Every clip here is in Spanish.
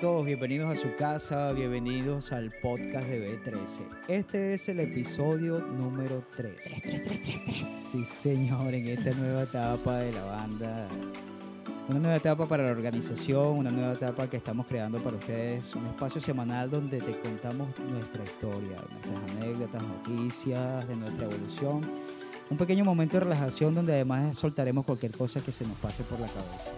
todos, bienvenidos a su casa, bienvenidos al podcast de B13. Este es el episodio número 3. 3, 3, 3, 3. Sí, señor, en esta nueva etapa de la banda. Una nueva etapa para la organización, una nueva etapa que estamos creando para ustedes, un espacio semanal donde te contamos nuestra historia, nuestras anécdotas, noticias de nuestra evolución. Un pequeño momento de relajación donde además soltaremos cualquier cosa que se nos pase por la cabeza.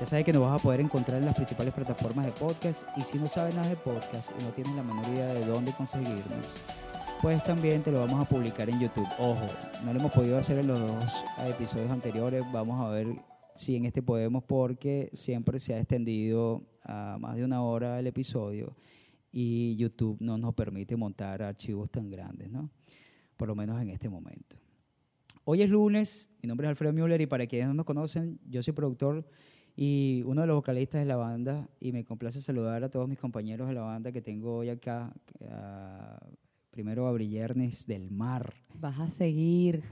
Ya sabes que nos vas a poder encontrar en las principales plataformas de podcast y si no sabes nada de podcast y no tienes la menor idea de dónde conseguirnos, pues también te lo vamos a publicar en YouTube. Ojo, no lo hemos podido hacer en los dos episodios anteriores, vamos a ver si en este podemos porque siempre se ha extendido a más de una hora el episodio y YouTube no nos permite montar archivos tan grandes, ¿no? Por lo menos en este momento. Hoy es lunes, mi nombre es Alfredo Müller y para quienes no nos conocen, yo soy productor y uno de los vocalistas de la banda y me complace saludar a todos mis compañeros de la banda que tengo hoy acá. a- primero a Brillernes del Mar. Vas a seguir.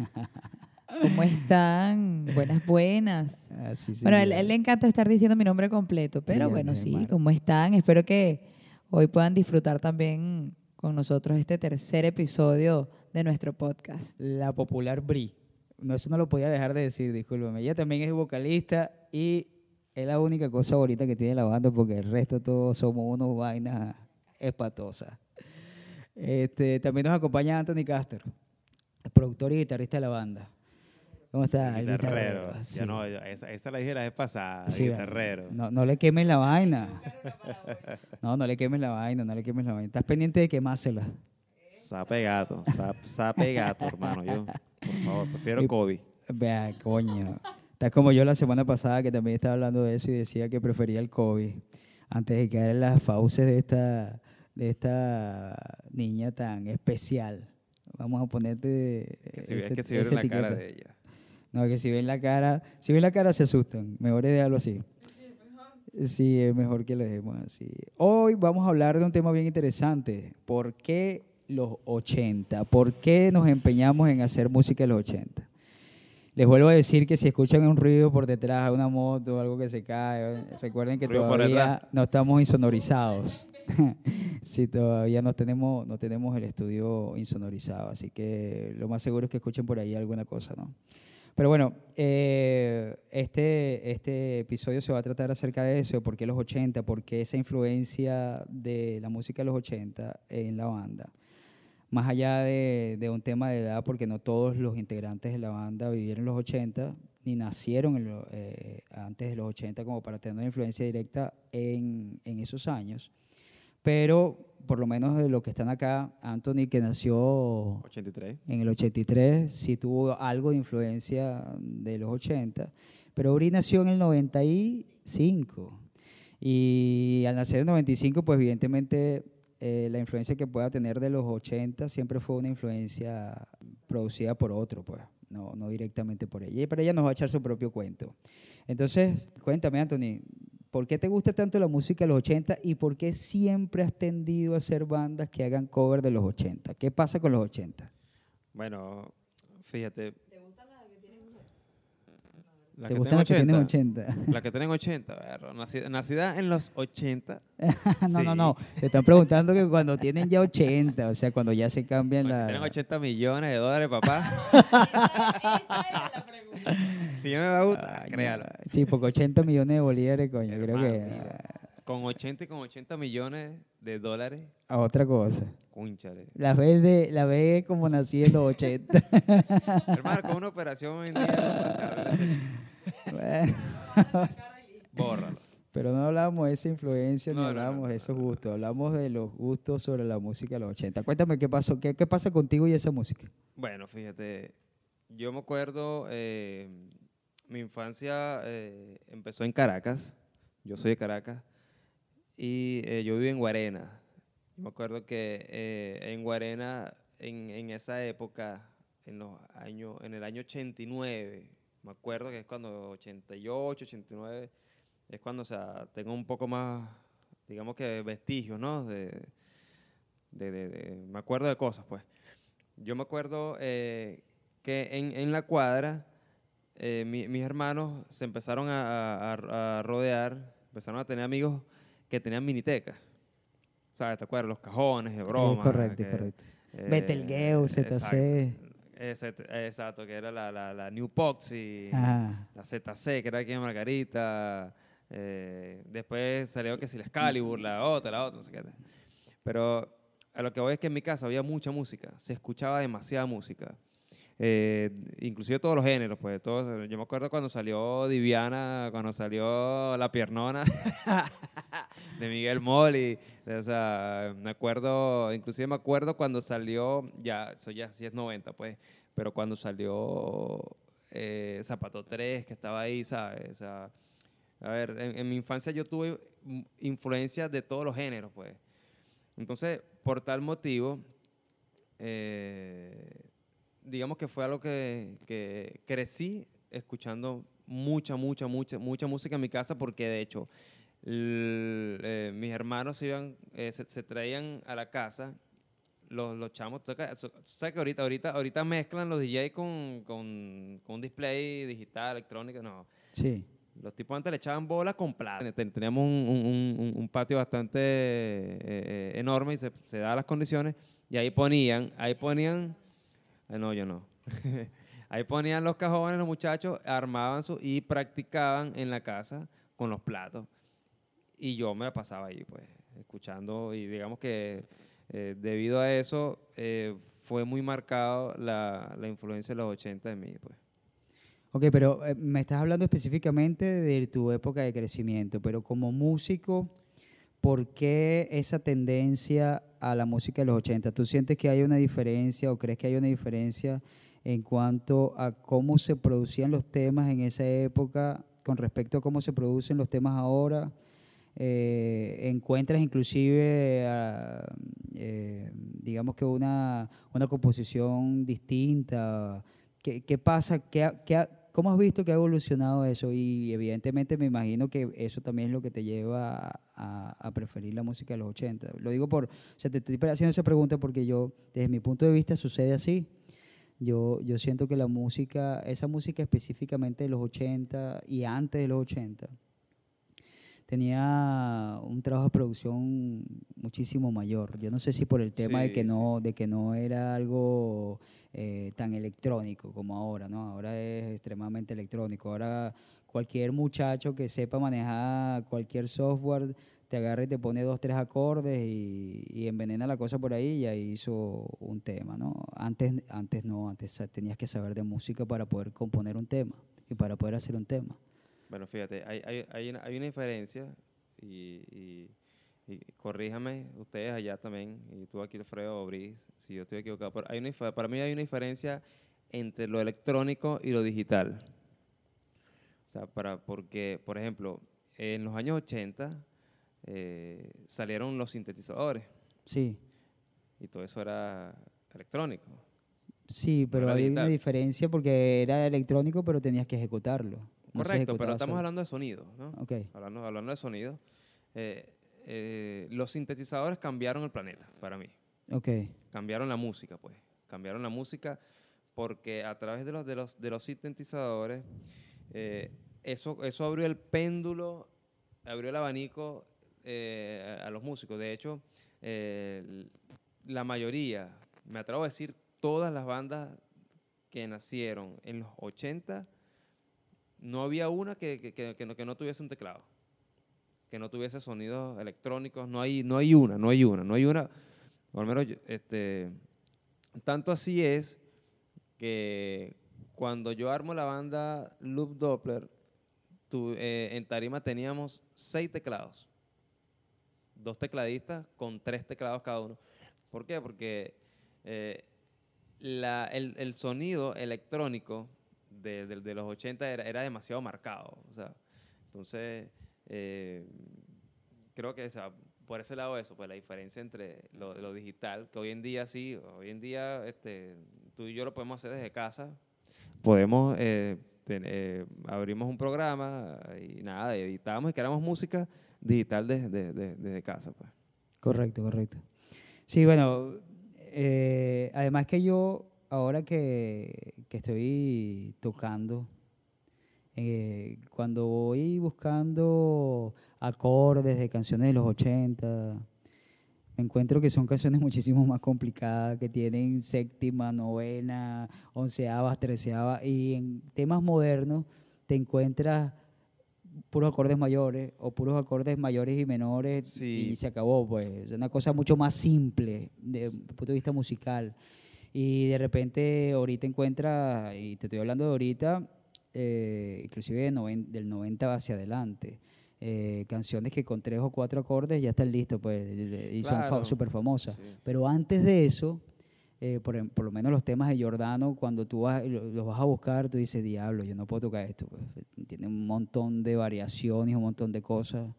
¿Cómo están? Buenas, buenas. Así se Bueno, a él, él le encanta estar diciendo mi nombre completo, pero bueno, sí. ¿cómo están? Espero que hoy puedan disfrutar también con nosotros este tercer episodio de nuestro podcast. La popular Bri. No, eso no lo podía dejar de decir, discúlpeme. Ella también es vocalista y es la única cosa bonita que tiene la banda porque el resto todos somos unos vainas espatosas. Este, también nos acompaña Anthony Caster, el productor y guitarrista de la banda. ¿Cómo está? El guitarrero. sí. Ya no, esa, esa la dije la vez pasada, Sí, guitarrero. No, no le quemes la vaina. No, no le quemes la vaina, no le quemes la vaina. Estás pendiente de quemársela. Sape gato, sap- sape gato, hermano. Yo, por favor, prefiero Y- Kobe. Vea, coño. Estás como yo la semana pasada que también estaba hablando de eso y decía que prefería el COVID antes de caer en las fauces de esta, de esta niña tan especial. Vamos a ponerte Que si, ese- es que si esa la cara de ella. No, que si ven la cara, si ven la cara se asustan. Mejor es dejarlo así. Sí, es mejor que lo dejemos así. Hoy vamos a hablar de un tema bien interesante. ¿Por qué los 80? ¿Por qué nos empeñamos en hacer música de los 80? Les vuelvo a decir que si escuchan un ruido por detrás, una moto, algo que se cae, recuerden que todavía no estamos insonorizados. sí, todavía no tenemos, no tenemos el estudio insonorizado, así que lo más seguro es que escuchen por ahí alguna cosa, ¿no? Pero bueno, eh, este, este episodio se va a tratar acerca de eso, de por qué los 80, por qué esa influencia de la música de los 80 en la banda. Más allá de, de un tema de edad, porque no todos los integrantes de la banda vivieron los 80, ni nacieron en lo- eh, antes de los 80 como para tener una influencia directa en, en esos años. Pero por lo menos de los que están acá, Anthony, que nació 83. en el 83, sí tuvo algo de influencia de los 80, pero Uri nació en el 95. Y al nacer en el 95, pues evidentemente eh, la influencia que pueda tener de los 80 siempre fue una influencia producida por otro, pues, no, no directamente por ella. Para ella nos va a echar su propio cuento. Entonces, cuéntame, Anthony, ¿por qué te gusta tanto la música de los 80 y por qué siempre has tendido a hacer bandas que hagan cover de los 80? ¿Qué pasa con los 80? Bueno, fíjate. ¿Te gustan las que tienen 80? 80? Las que tienen 80, perro. Nacida, nacida en los 80. no, no, Sí. no. Te están preguntando que cuando tienen ya 80, o sea, cuando ya se cambian la... tienen 80 millones de dólares, papá. si yo me va a gustar, créalo. Sí, porque 80 millones de bolívares, coño, creo que mira. Con 80 y con 80 millones de dólares, a otra cosa. cúnchale. La ves, de, la ves como nací en los 80. Hermano, con una operación en día, Bueno, bórralo. pero no hablamos de esa influencia ni No, no, hablamos no, de esos gustos, hablamos de los gustos sobre la música de los 80. Cuéntame qué pasó, qué, qué pasa contigo y esa música. Bueno, fíjate, yo me acuerdo, eh, mi infancia eh, empezó en Caracas, yo soy de Caracas, y eh, yo vivo en Guarena. Yo me acuerdo que eh, en Guarena, en, en esa época, en, los años, en el año 89, me acuerdo que es cuando 88, 89, es cuando o sea, tengo un poco más, digamos que vestigios, ¿no? De, de- de- de- me acuerdo de cosas, pues. Yo me acuerdo eh, que en, en la cuadra eh, mi- mis hermanos se empezaron a, a- a rodear, empezaron a tener amigos que tenían minitecas. ¿Sabes? ¿Te acuerdas? Los cajones, de broma. Es correcto, que, correcto. eh, Betelgeuse. Exacto. Que era la, la, la New Poxy, Ajá. la ZC, que era aquí en Margarita. eh, después salió que si la Excalibur, la otra, la otra, no sé qué. Pero a lo que voy es que en mi casa había mucha música, se escuchaba demasiada música. Eh, inclusive todos los géneros, pues todos, yo me acuerdo cuando salió Diviana, cuando salió La Piernona de Miguel Moli, o sea, me acuerdo, inclusive me acuerdo cuando salió, ya, eso ya sí es 90, pues, pero cuando salió eh, Zapato 3, que estaba ahí, ¿sabes? O sea, a ver, en, en mi infancia yo tuve mm, influencia de todos los géneros, pues. Entonces, por tal motivo, eh, digamos que fue algo que, que crecí escuchando mucha, mucha, mucha, mucha música en mi casa porque de hecho l- eh, mis hermanos se, iban, eh, se, se traían a la casa los, los chamos, tú sabes que- ahorita, ahorita, ahorita mezclan los DJ con, con, con un display digital, electrónico, no. Sí. Los tipos antes le echaban bola con plata. Ten- Teníamos un, un- un- un patio bastante eh, eh, enorme y se, se daban las condiciones. Y ahí ponían, ahí ponían, no, yo no. ahí ponían los cajones, los muchachos armaban su y practicaban en la casa con los platos. Y yo me la pasaba ahí, pues, escuchando. Y digamos que eh, debido a eso eh, fue muy marcado la, la influencia de los 80 de mí, pues. Ok, pero eh, me estás hablando específicamente de tu época de crecimiento, pero como músico, ¿por qué esa tendencia a la música de los 80? ¿Tú sientes que hay una diferencia o crees que hay una diferencia en cuanto a cómo se producían los temas en esa época con respecto a cómo se producen los temas ahora? Eh, ¿Encuentras inclusive, ah, eh, digamos que una, una composición distinta? ¿Qué, pasa? ¿Qué, qué ¿Cómo has visto que ha evolucionado eso? Y evidentemente me imagino que eso también es lo que te lleva a, a- a preferir la música de los 80. Lo digo por, o sea, te estoy haciendo esa pregunta porque yo, desde mi punto de vista, sucede así. Yo, yo siento que la música, esa música específicamente de los 80 y antes de los 80, tenía un trabajo de producción muchísimo mayor. Yo no sé si por el tema de que sí. no, de que no era algo eh, tan electrónico como ahora, ¿no? Ahora es extremadamente electrónico. Ahora cualquier muchacho que sepa manejar cualquier software te agarra y te pone dos, tres acordes y, y envenena la cosa por ahí y ahí hizo un tema, ¿no? Antes, antes no, antes tenías que saber de música para poder componer un tema y para poder hacer un tema. Bueno, fíjate, hay, hay, hay, una, hay una diferencia y, y- y corríjame ustedes allá también, y tú aquí, Alfredo Briz, si yo estoy equivocado, pero hay una, para mí hay una diferencia entre lo electrónico y lo digital. O sea, para, porque, por ejemplo, en los años 80 eh, salieron los sintetizadores Sí, y todo eso era electrónico. sí, pero era había una diferencia porque era electrónico, pero tenías que ejecutarlo. No Correcto, pero estamos solo. hablando de sonido, ¿no? Ok, hablando, hablando de sonido, eh, eh, los sintetizadores cambiaron el planeta para mí. ok, Cambiaron la música, pues. Cambiaron la música porque a través de los, de los, de los sintetizadores, eh, eso, eso abrió el péndulo, abrió el abanico eh, a, a los músicos. De hecho, la mayoría, me atrevo a decir, todas las bandas que nacieron en los 80, no había una que, que- que- que no, que no tuviese un teclado, que no tuviese sonidos electrónicos, no hay, no hay una, no hay una, no hay una, menos este, tanto así es que cuando yo armo la banda Loop Doppler, eh, en tarima teníamos seis teclados, dos tecladistas con tres teclados cada uno. ¿Por qué? Porque eh, la- el, el sonido electrónico de, de- de los 80 era, era demasiado marcado. O sea, entonces, eh, creo que sea, por ese lado eso, pues la diferencia entre lo, lo digital, que hoy en día sí, hoy en día este, tú y yo lo podemos hacer desde casa, podemos, eh, eh, abrimos un programa y nada, editamos y creamos música digital desde, desde- desde casa. Pues. correcto, correcto. Sí, bueno, eh, además que yo, ahora que, que estoy tocando eh, cuando voy buscando acordes de canciones de los 80, me encuentro que son canciones muchísimo más complicadas, que tienen séptima, novena, onceavas, treceavas, y en temas modernos te encuentras puros acordes mayores o puros acordes mayores y menores Sí. y se acabó, pues. Es una cosa mucho más simple desde el punto de vista musical. Y de repente ahorita encuentras, y te estoy hablando de ahorita, eh, inclusive de noven- del 90 hacia adelante, eh, canciones que con tres o cuatro acordes ya están listos, pues, y son Claro. súper famosas. Sí. Pero antes de eso, eh, por, em- por lo menos los temas de Giordano, cuando tú vas, lo- los vas a buscar, tú dices, diablo, yo no puedo tocar esto. pues". Tiene un montón de variaciones, un montón de cosas.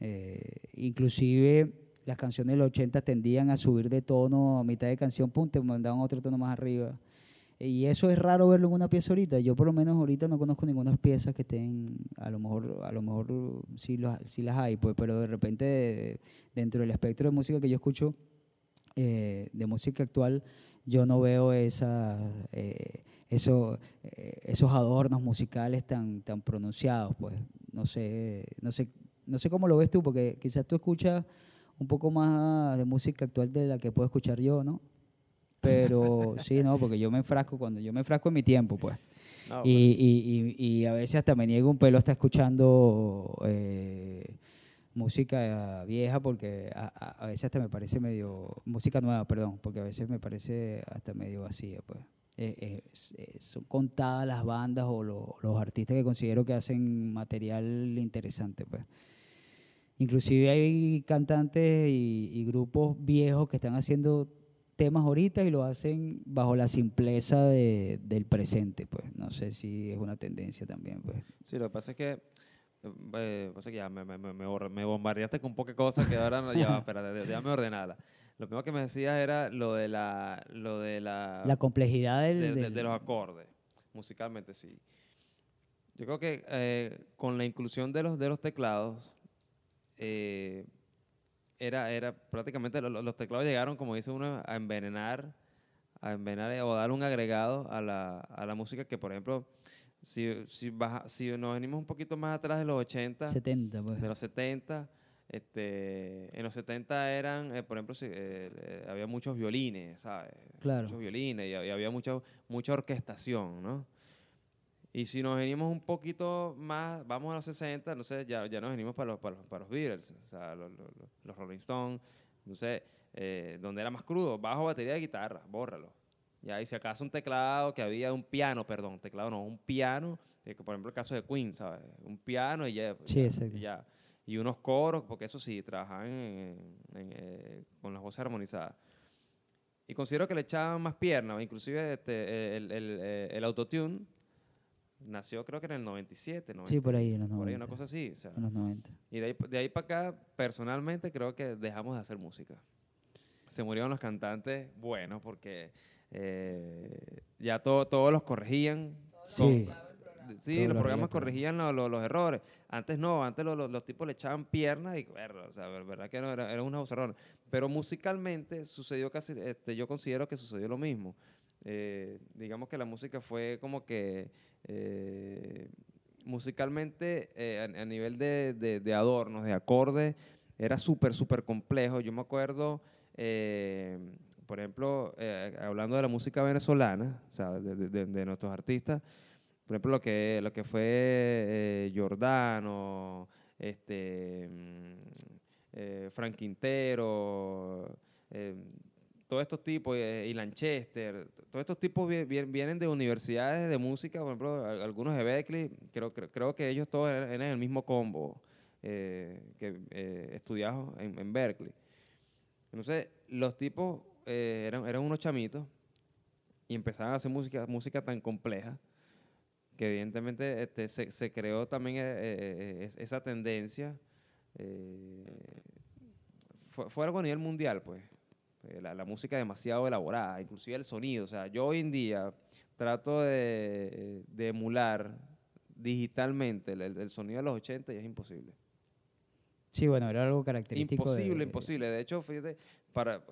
Eh, inclusive las canciones de los 80 tendían a subir de tono a mitad de canción, pum, te mandaban otro tono más arriba. Y eso es raro verlo en una pieza ahorita. Yo por lo menos ahorita no conozco ninguna pieza que estén, a lo mejor, a lo mejor sí, los- sí las hay, pues, pero de repente dentro del espectro de música que yo escucho, eh, de música actual, yo no veo esa, eh, eso, eh, esos adornos musicales tan, tan pronunciados, pues. No sé, no sé, no sé cómo lo ves tú, porque quizás tú escuchas un poco más de música actual de la que puedo escuchar yo, ¿no? Pero sí, no, porque yo me enfrasco cuando yo me enfrasco en mi tiempo, pues. No, Y, y, y, y a veces hasta me niego un pelo hasta escuchando eh, música vieja porque a, a- a veces hasta me parece medio música nueva perdón porque a veces me parece hasta medio vacía pues. Eh, es- son contadas las bandas o lo- los artistas que considero que hacen material interesante pues. Inclusive hay cantantes y, y grupos viejos que están haciendo temas ahorita y lo hacen bajo la simpleza de- del presente pues no sé si es una tendencia también pues Sí, lo que pasa es que, eh, pasa que ya me, me, me, me bombardeaste con pocas cosas que ahora no, ya, espérate, de- déjame ordenarla. Lo primero que me decías era lo de la, lo de la, la complejidad del, de, de- del- de los acordes, musicalmente sí. Yo creo que eh, con la inclusión de los, de los teclados, eh, era, era prácticamente lo- lo- los teclados llegaron, como dice uno, a envenenar, a envenenar o dar un agregado a la, a la música que, por ejemplo, si, si, baja, si nos venimos un poquito más atrás de los 80, 70 pues de los 70, este, en los 70 eran, eh, por ejemplo, si, eh, eh, había muchos violines, ¿sabes? Claro. Muchos violines y, había- había mucha, mucha orquestación, ¿no? Y si nos venimos un poquito más, vamos a los 60, no sé, ya, ya nos venimos para los, para los, para los Beatles, o sea, los, los- los- Rolling Stones, no sé, eh, donde era más crudo, bajo, batería de guitarra, bórralo. Ya, y si acaso un teclado, que había un piano, perdón, teclado no, un piano, eh, que por ejemplo el caso de Queen, ¿sabes? Un piano y ya. Sí, exacto. Y, ya. y unos coros, porque eso sí, trabajaban en- en, eh, con las voces armonizadas. Y considero que le echaban más pierna, inclusive este, el, el, eh, el autotune nació creo que en el 97, Sí, por ahí, en los por ahí, una 90. cosa así. o sea, en los 90 y de ahí, de ahí para acá, personalmente, creo que dejamos de hacer música. Se murieron los cantantes buenos porque eh, ya todo, todos los corregían. Sí. sí, Todo los lo programas corregían lo- lo- los errores. Antes no, antes lo- lo- los tipos le echaban piernas y, verga, o sea, ver- verdad que no, era, era una bozarrona. Pero musicalmente sucedió casi, este, yo considero que sucedió lo mismo. Eh, digamos que la música fue como que eh, musicalmente eh, a, nivel de, de- adornos, de acordes, era súper, súper complejo. Yo me acuerdo, eh, por ejemplo, hablando de la música venezolana, o sea, de, de- nuestros artistas, por ejemplo, lo que, lo que fue Giordano, este, mm, Frank Quintero, todos estos tipos, eh, y Lanchester, todos estos tipos vie- vie- vienen de universidades de música, por ejemplo, al- algunos de Berkeley, creo, creo, creo que ellos todos eran, eran el mismo combo eh, que eh, estudiados en, Berkeley. Entonces, los tipos eh, eran, eran unos chamitos y empezaban a hacer música, música tan compleja que evidentemente este, se, se creó también eh, eh, es- esa tendencia. eh, fue, fue algo a nivel mundial, pues. Eh, La, la música demasiado elaborada, inclusive el sonido. O sea, yo hoy en día trato de, de emular digitalmente el, el- sonido de los 80 y es imposible. Sí, bueno, era algo característico. de- Imposible, imposible. De hecho, fíjate, para,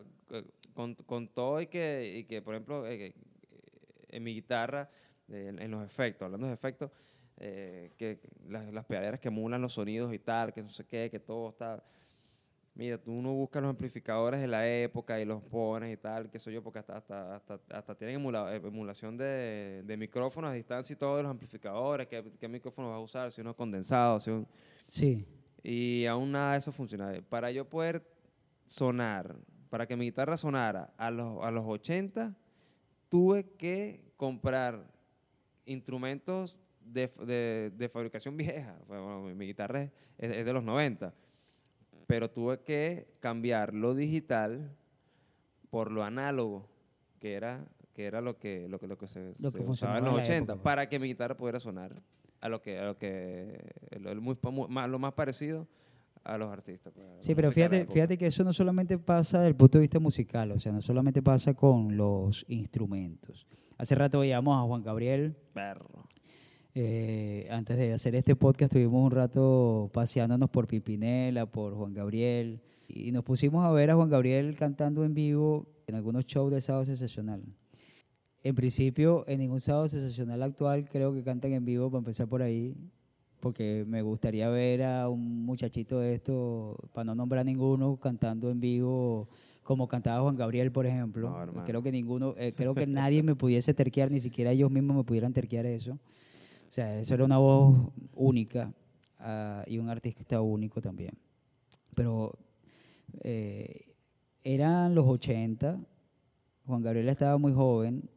con, con todo y que, y que, por ejemplo, eh, eh, en mi guitarra, eh, en, en los efectos, hablando de efectos, eh, que las, las pegaderas que emulan los sonidos y tal, que no sé qué, que todo está... Mira, tú uno busca los amplificadores de la época y los pones y tal, que soy yo, porque hasta, hasta, hasta, hasta tienen emula- eh, emulación de, de micrófonos a distancia y todos los amplificadores, qué, qué micrófono vas a usar, si uno es condensado, si un, Sí. y aún nada de eso funciona. Para yo poder sonar, para que mi guitarra sonara a los, a los 80, tuve que comprar instrumentos de, de- de fabricación vieja. Bueno, mi, mi guitarra es, es- es de los 90, pero tuve que cambiar lo digital por lo análogo, que era, que era lo que, lo que, lo que se, Lo se que usaba en los la 80, época, pues. para que mi guitarra pudiera sonar a lo que, a lo que el muy, más, lo más parecido a los artistas. pues, a Sí, pero fíjate, fíjate que eso no solamente pasa desde el punto de vista musical, o sea, no solamente pasa con los instrumentos. Hace rato veíamos a Juan Gabriel, Perro. Eh, antes de hacer este podcast estuvimos un rato paseándonos por Pipinela, por Juan Gabriel, y nos pusimos a ver a Juan Gabriel cantando en vivo en algunos shows de Sábado Sensacional. En principio, en ningún Sábado Sensacional actual creo que cantan en vivo, para empezar por ahí, porque me gustaría ver a un muchachito de esto, para no nombrar ninguno, cantando en vivo como cantaba Juan Gabriel, por ejemplo. No, creo que ninguno, eh, creo que nadie me pudiese terquear, ni siquiera ellos mismos me pudieran terquear eso. O sea, eso era una voz única ah, y un artista único también. Pero eh, eran los 80, Juan Gabriel estaba muy joven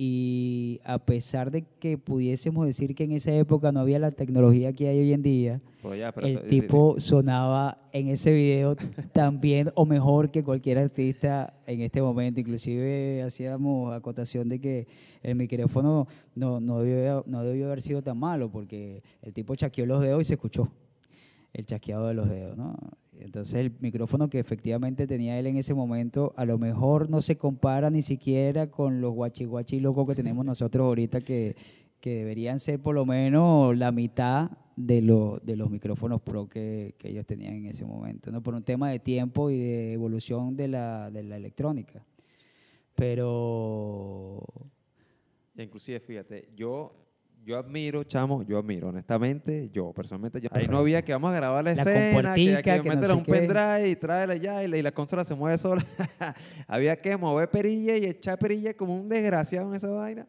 y a pesar de que pudiésemos decir que en esa época no había la tecnología que hay hoy en día, Pues ya, el tipo sonaba en ese video tan bien o mejor que cualquier artista en este momento. Inclusive hacíamos acotación de que el micrófono no, no, debió, no debió haber sido tan malo porque el tipo chasqueó los dedos y se escuchó el chasqueado de los dedos, ¿no? Entonces el micrófono que efectivamente tenía él en ese momento a lo mejor no se compara ni siquiera con los guachi locos que tenemos nosotros ahorita que, que deberían ser por lo menos la mitad de, lo- de los micrófonos pro que, que ellos tenían en ese momento, ¿no? Por un tema de tiempo y de evolución de la, de la electrónica. Pero Inclusive, fíjate, yo, yo admiro, chamo, yo admiro, honestamente, yo personalmente, yo, ahí no había que vamos a grabar la, La escena, que, que, que no un qué. pendrive y tráela ya, y la, y la consola se mueve sola. había que mover perilla y echar perilla como un desgraciado en esa vaina,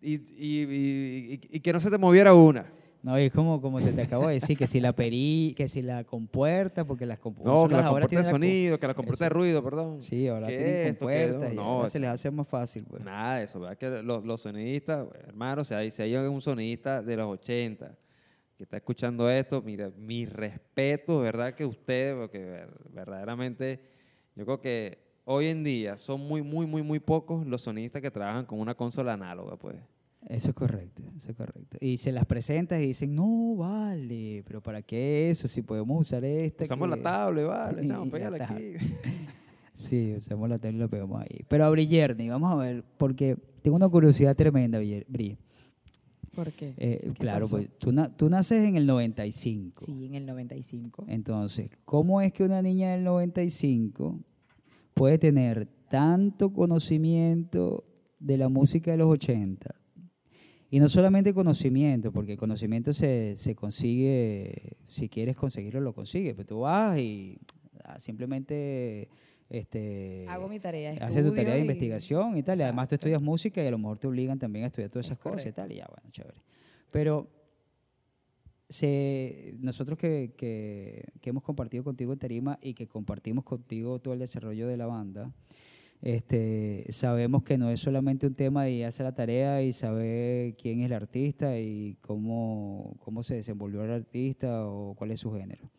y, y, y- y- y que no se te moviera una. No, y es como, como te, te acabo de decir, que si la peri, que si la compuerta, porque las No, compuertas que compuerta de tienen la sonido, que la compuerta de ruido, perdón. Sí, ahora ¿Qué tienen compuertas y no? ahora No, se les hace más fácil, pues. Nada de eso, ¿verdad? Que los, los sonidistas, hermano, o sea, si hay un sonidista de los 80 que está escuchando esto, mira, mi respeto, ¿verdad? Que ustedes, porque ver- verdaderamente, yo creo que hoy en día son muy, muy, muy, muy pocos los sonidistas que trabajan con una consola análoga, pues. Eso es correcto, eso es correcto. Y se las presentas y dicen, no, vale, pero ¿para qué eso? Si podemos usar esta. Usamos la que-". tablet, vale, la pégale tablet. aquí. Sí, usamos la tabla y lo pegamos ahí. Pero a Brillerni, vamos a ver, porque tengo una curiosidad tremenda, Brill- Bri. ¿Por qué? Eh, ¿Qué claro, pasó? pues tú, na- tú naces en el 95. Sí, en el 95. Entonces, ¿cómo es que una niña del 95 puede tener tanto conocimiento de la música de los 80? Y no solamente conocimiento, porque el conocimiento se, se consigue, si quieres conseguirlo, lo consigues. Pero tú vas y ah, simplemente este, Hago mi tarea, haces tu tarea de y- investigación y tal. Y además tú estudias música y a lo mejor te obligan también a estudiar todas Es esas cosas y correcto. tal. Y ya, bueno, chévere. Pero se, nosotros que, que- que hemos compartido contigo en Tarima y que compartimos contigo todo el desarrollo de la banda, este, sabemos que no es solamente un tema de ir a hacer la tarea y saber quién es el artista y cómo, cómo se desenvolvió el artista o cuál es su género,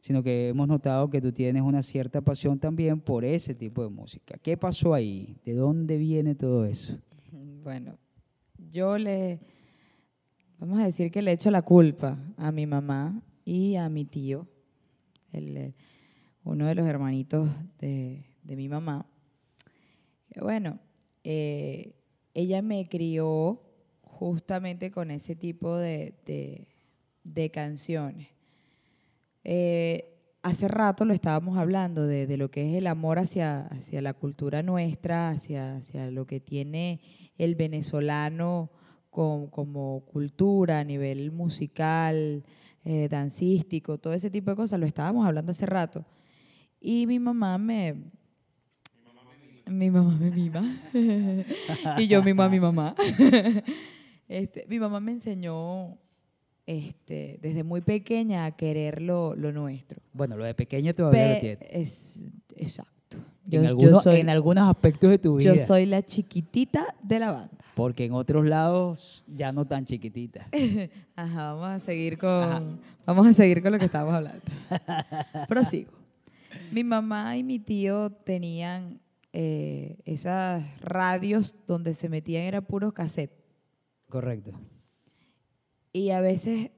sino que hemos notado que tú tienes una cierta pasión también por ese tipo de música. ¿Qué pasó ahí? ¿De dónde viene todo eso? Bueno, yo le, vamos a decir que le echo la culpa a mi mamá y a mi tío, el, uno de los hermanitos de, de mi mamá. Bueno, eh, ella me crió justamente con ese tipo de, de- canciones. Eh, hace rato lo estábamos hablando de, de lo que es el amor hacia, hacia la cultura nuestra, hacia, hacia lo que tiene el venezolano con- como cultura, a nivel musical, eh, dancístico, todo ese tipo de cosas, lo estábamos hablando hace rato. Y mi mamá me... Mi mamá me mima. y yo mimo a mi mamá. este, mi mamá me enseñó este, desde muy pequeña a querer lo, lo nuestro. Bueno, lo de pequeño todavía lo Pe- tienes. es, exacto. En, Yo- yo algunos, soy- en algunos aspectos de tu vida. yo soy la chiquitita de la banda. Porque en otros lados ya no tan chiquitita. Ajá, vamos a seguir con, Ajá. vamos a seguir con lo que estábamos hablando. Prosigo. Mi mamá y mi tío tenían eh, esas radios donde se metían era puros cassettes. Correcto. Y a veces,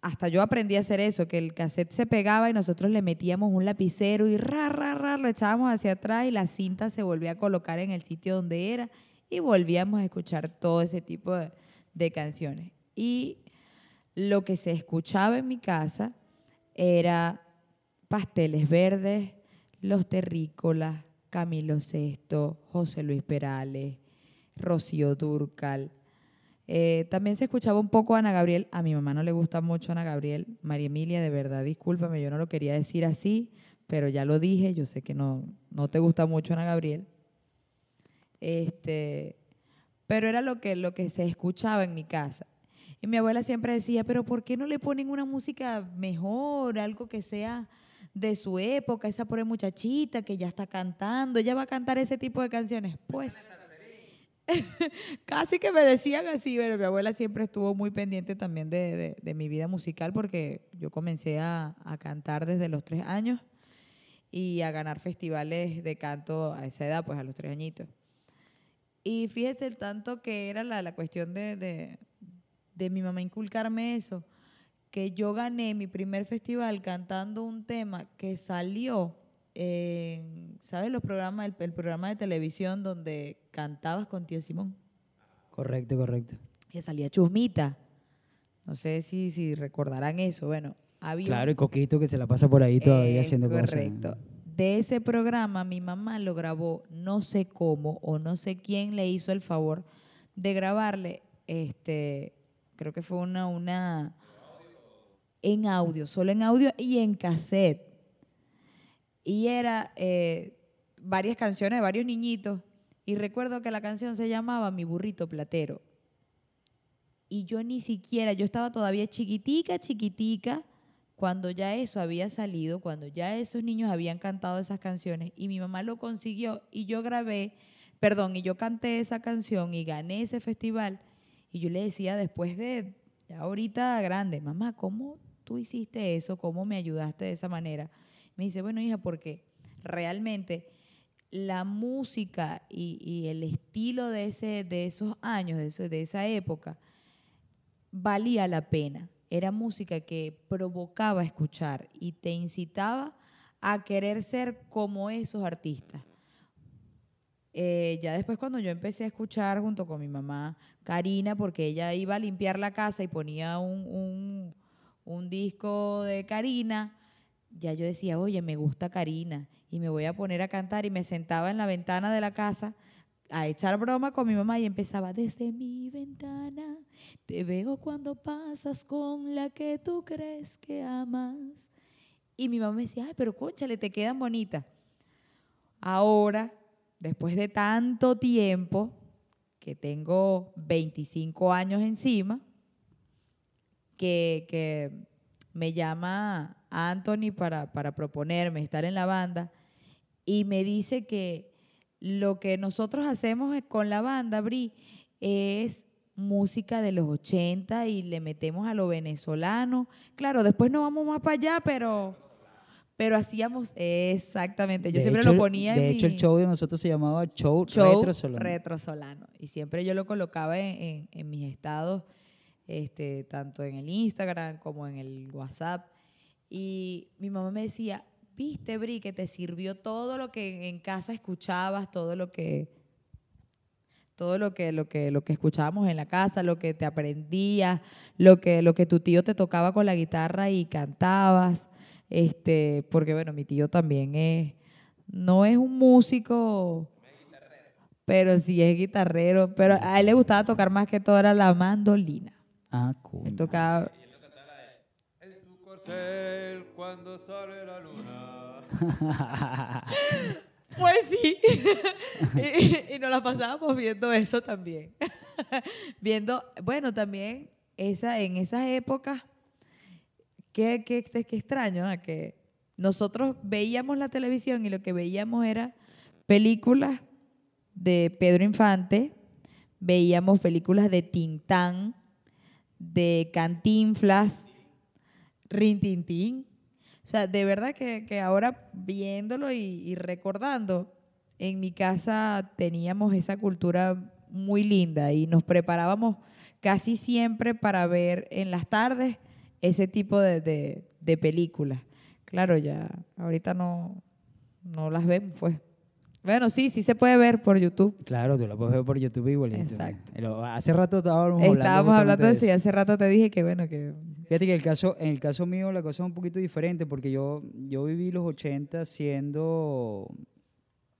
hasta yo aprendí a hacer eso, que el cassette se pegaba y nosotros le metíamos un lapicero y ra, ra, ra, lo echábamos hacia atrás y la cinta se volvía a colocar en el sitio donde era y volvíamos a escuchar todo ese tipo de, de canciones. Y lo que se escuchaba en mi casa era Pasteles Verdes, Los Terrícolas, Camilo Sesto, José Luis Perales, Rocío Durcal. Eh, también se escuchaba un poco Ana Gabriel. A mi mamá no le gusta mucho Ana Gabriel. María Emilia, de verdad, discúlpame, yo no lo quería decir así, pero ya lo dije. Yo sé que no, no te gusta mucho Ana Gabriel. Este, pero era lo que, lo que se escuchaba en mi casa. Y mi abuela siempre decía, pero ¿por qué no le ponen una música mejor, algo que sea de su época, esa pobre muchachita que ya está cantando, ella va a cantar ese tipo de canciones? Pues casi que me decían así, pero mi abuela siempre estuvo muy pendiente también de, de- mi vida musical porque yo comencé a, a cantar desde los tres años y a ganar festivales de canto a esa edad, pues a los tres añitos. Y fíjate el tanto que era la, la cuestión de, de mi mamá inculcarme eso, que yo gané mi primer festival cantando un tema que salió en, ¿sabes? Los programas, el, el programa de televisión donde cantabas con tío Simón, Correcto, correcto. que salía Chusmita. No sé si, si recordarán eso. Bueno, había Claro, y Coquito que se la pasa por ahí todavía es haciendo correcto. cosas. De ese programa, mi mamá lo grabó, no sé cómo o no sé quién le hizo el favor de grabarle, este, creo que fue una, una, en audio, solo en audio y en cassette. Y era eh, varias canciones de varios niñitos. Y recuerdo que la canción se llamaba Mi burrito platero. Y yo ni siquiera, yo estaba todavía chiquitica, chiquitica, cuando ya eso había salido, cuando ya esos niños habían cantado esas canciones y mi mamá lo consiguió y yo grabé, perdón, y yo canté esa canción y gané ese festival y yo le decía después de, ahorita grande, mamá, ¿cómo tú hiciste eso? ¿Cómo me ayudaste de esa manera? Me dice, bueno, hija, porque realmente la música y, el estilo de, ese, de esos años, de, eso- de esa época, valía la pena. Era música que provocaba escuchar y te incitaba a querer ser como esos artistas. Eh, ya después cuando yo empecé a escuchar junto con mi mamá Karina, porque ella iba a limpiar la casa y ponía un- un disco de Karina, ya yo decía, oye, me gusta Karina y me voy a poner a cantar y me sentaba en la ventana de la casa a echar broma con mi mamá y empezaba desde mi ventana, te veo cuando pasas con la que tú crees que amas. Y mi mamá me decía, ay, pero conchale, te quedan bonitas. Ahora, después de tanto tiempo, que tengo 25 años encima, que, que me llama Anthony para, para proponerme estar en la banda y me dice que lo que nosotros hacemos con la banda, Bri, es música de los 80 y le metemos a lo venezolano. Claro, después no vamos más para allá, pero, pero hacíamos exactamente. Yo De siempre hecho, lo ponía De en hecho, mi el show de nosotros se llamaba Show, show Retro Solano. retrosolano. Y siempre yo lo colocaba en, en- en mis estados, este, tanto en el Instagram como en el WhatsApp. Y mi mamá me decía, viste, Bri, que te sirvió todo lo que en casa escuchabas, todo lo que todo lo que, lo que, lo que escuchábamos en la casa, lo que te aprendías, lo que, lo que tu tío te tocaba con la guitarra y cantabas. Este, porque bueno, mi tío también es, no es un músico, pero sí es guitarrero. Pero a él le gustaba tocar más que todo era la mandolina. Ah, Él cool. tocaba... En su corcel cuando sale la luna. Pues sí. y, y nos la pasábamos viendo eso también. viendo, bueno, también esa, en esas épocas, qué, qué, qué- qué extraño, ¿eh? que nosotros veíamos la televisión y lo que veíamos era películas de Pedro Infante, veíamos películas de Tintán, de Cantinflas, Rintintín. O sea, de verdad que, que ahora viéndolo y, y recordando, en mi casa teníamos esa cultura muy linda y nos preparábamos casi siempre para ver en las tardes ese tipo de, de- de películas. Claro, ya ahorita no, no las vemos, pues. Bueno, sí, sí se puede ver por YouTube. Claro, tú lo puedes ver por YouTube igualito. Exacto. Pero hace rato estábamos hablando. Estábamos hablando de eso y hace rato te dije que, bueno, que Fíjate que el caso, en el caso mío la cosa es un poquito diferente porque yo, yo viví los 80 siendo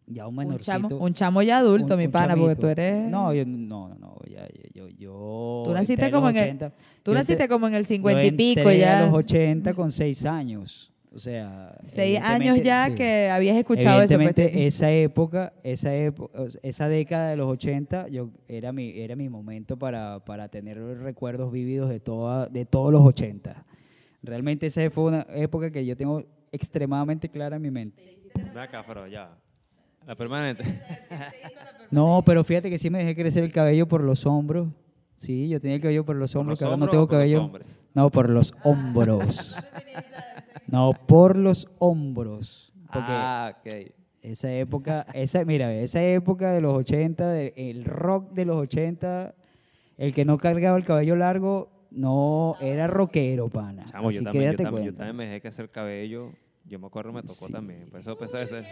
ya un un menorcito. chamo, un chamo ya adulto, un- mi un pana, porque tú eres... No, yo, no, no, no, ya, yo, yo Tú naciste como en el- 80, Tú naciste como en el yo 50 y pico ya. a los 80 con 6 años. O sea, Seis años ya sí. que habías escuchado eso. pues, esa época, esa época, esa década de los 80, yo era mi era mi momento para, para tener recuerdos vividos de toda de todos los 80. Realmente esa fue una época que yo tengo extremadamente clara en mi mente. Acá, pero ya. La permanente. No, pero fíjate que sí me dejé crecer el cabello por los hombros. Sí, yo tenía el cabello por los ¿Por hombros, los que ahora no tengo o por los cabello. No, por los hombros. No, por los hombros. Porque Ah, ok. Esa época, esa, mira, esa época de los 80, de- el rock de los 80, el que no cargaba el cabello largo no era rockero, pana. Chamo, yo Así que también, yo, también, yo también me dejé que hacer cabello. Yo me acuerdo, me tocó Sí. también. Por eso pensé ese. Eh,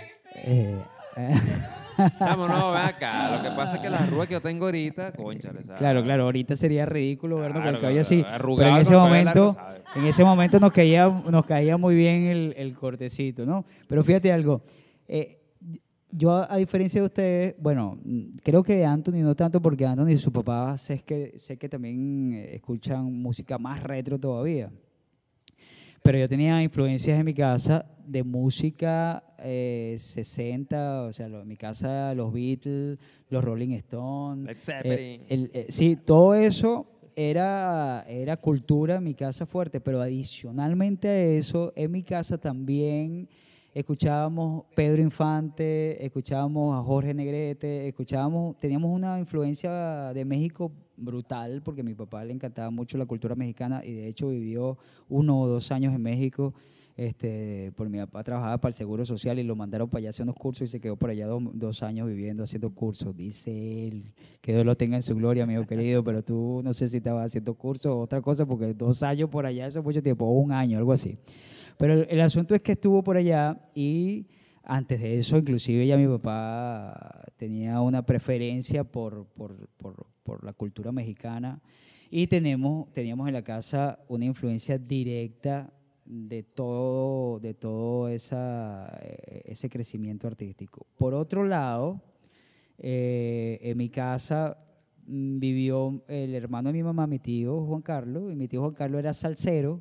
eh, Chamo, no, ven acá. Lo que pasa es que la arruga que yo tengo ahorita, conchale, ¿sabes? claro, claro, ahorita sería ridículo vernos con el Claro, cabello así. Pero en ese largo, momento, en ese momento nos caía, nos caía muy bien el, el cortecito, ¿no? Pero fíjate algo. eh, yo, a, diferencia de ustedes, bueno, creo que de Anthony no tanto, porque Anthony y su papá sé que, sé que también eh, escuchan música más retro todavía. Pero yo tenía influencias en mi casa de música eh, 60, o sea, lo- en mi casa los Beatles, los Rolling Stones. Eh, el- eh, sí, todo eso era, era cultura en mi casa fuerte, pero adicionalmente a eso, en mi casa también escuchábamos Pedro Infante, escuchábamos a Jorge Negrete, escuchábamos, teníamos una influencia de México brutal, porque a mi papá le encantaba mucho la cultura mexicana y de hecho vivió uno o dos años en México. Este, por mi papá trabajaba para el Seguro Social y lo mandaron para allá a hacer unos cursos y se quedó por allá dos, dos años viviendo, haciendo cursos. Dice él, que Dios lo tenga en su gloria, amigo querido, pero tú no sé si estabas haciendo cursos o otra cosa, porque dos años por allá, eso es mucho tiempo, un año, algo así. Pero el, el asunto es que estuvo por allá y antes de eso, inclusive ya mi papá tenía una preferencia por, por, por, por la cultura mexicana y tenemos, teníamos en la casa una influencia directa de todo, de todo esa, eh, ese crecimiento artístico. Por otro lado, eh, en mi casa mm, vivió el hermano de mi mamá, mi tío Juan Carlos, y mi tío Juan Carlos era salsero,